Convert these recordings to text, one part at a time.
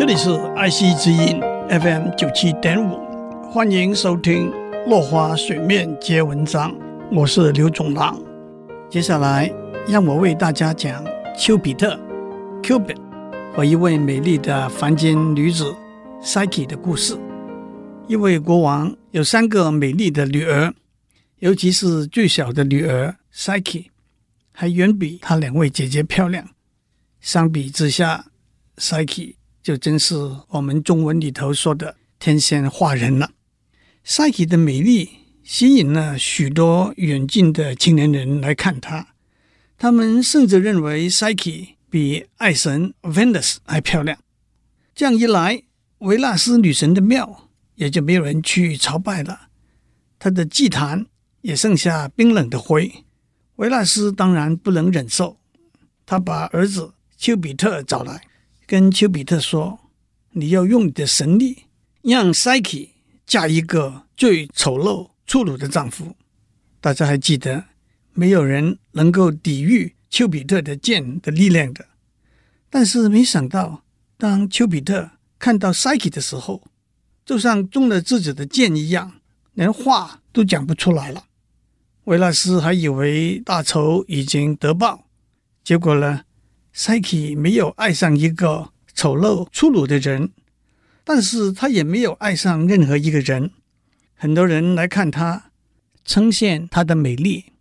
这里是爱惜之音 FM 九七点五，欢迎收听《落花水面皆文章》，我是刘总郎。接下来让我为大家讲丘比特 （Cupid） 和一位美丽的凡间女子 Psyche 的故事。一位国王有三个美丽的女儿，尤其是最小的女儿 Psyche，还远比她两位姐姐漂亮。相比之下，Psyche 就真是我们中文里头说的天仙化人了。Psyche 的美丽吸引了许多远近的青年人来看她，他们甚至认为 Psyche 比爱神 Venus 还漂亮。这样一来，维纳斯女神的庙也就没有人去朝拜了，她的祭坛也剩下冰冷的灰。维纳斯当然不能忍受，他把儿子。丘比特找来，跟丘比特说：“你要用你的神力，让 Psyche 嫁一个最丑陋、粗鲁的丈夫。”大家还记得，没有人能够抵御丘比特的剑的力量的。但是没想到，当丘比特看到 Psyche 的时候，就像中了自己的箭一样，连话都讲不出来了。维纳斯还以为大仇已经得报，结果呢？Psyche 没有爱上一个丑陋粗鲁的人，但是他也没有爱上任何一个人。很多人来看他，称羡他的美丽，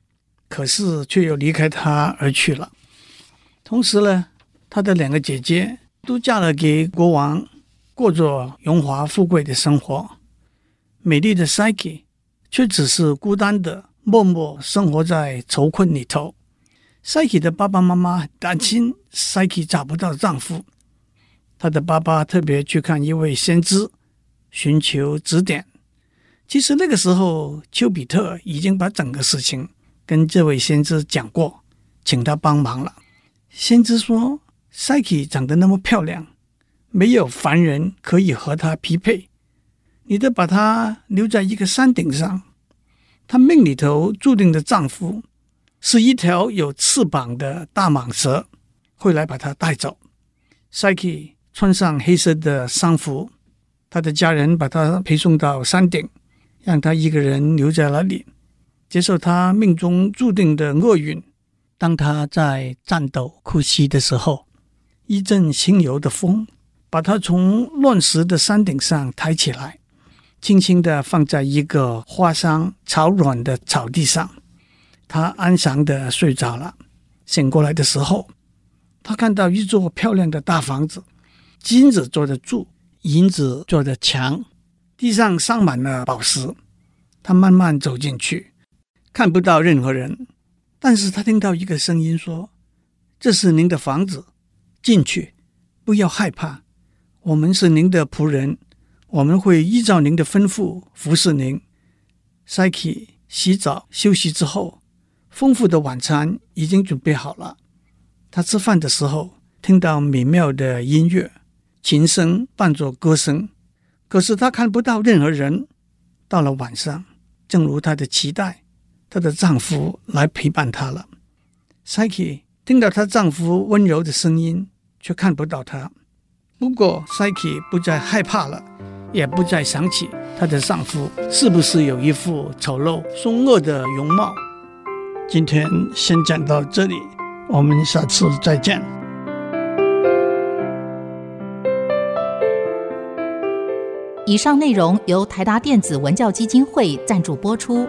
可是却又离开他而去了。同时呢，他的两个姐姐都嫁了给国王，过着荣华富贵的生活。美丽的 Psyche 却只是孤单的，默默生活在愁困里头。Psyche 的爸爸妈妈很担心 Psyche 找不到丈夫，她的爸爸特别去看一位先知，寻求指点。其实那个时候，丘比特已经把整个事情跟这位先知讲过，请他帮忙了。先知说：“Psyche 长得那么漂亮，没有凡人可以和她匹配，你得把她留在一个山顶上，她命里头注定的丈夫。”是一条有翅膀的大蟒蛇，会来把他带走。Psyche 穿上黑色的丧服，他的家人把他陪送到山顶，让他一个人留在那里，接受他命中注定的厄运。当他在颤抖哭泣的时候，一阵轻柔的风把他从乱石的山顶上抬起来，轻轻地放在一个花香草软的草地上。他安详的睡着了，醒过来的时候，他看到一座漂亮的大房子，金子做的柱，银子做的墙，地上镶满了宝石。他慢慢走进去，看不到任何人，但是他听到一个声音说：“这是您的房子，进去，不要害怕，我们是您的仆人，我们会依照您的吩咐服侍您。” Psyche 洗澡休息之后。丰富的晚餐已经准备好了。他吃饭的时候听到美妙的音乐，琴声伴着歌声。可是他看不到任何人。到了晚上，正如他的期待，她的丈夫来陪伴她了。Psyche 听到她丈夫温柔的声音，却看不到他。不过 Psyche 不再害怕了，也不再想起她的丈夫是不是有一副丑陋凶恶的容貌。今天先讲到这里，我们下次再见。以上内容由台达电子文教基金会赞助播出。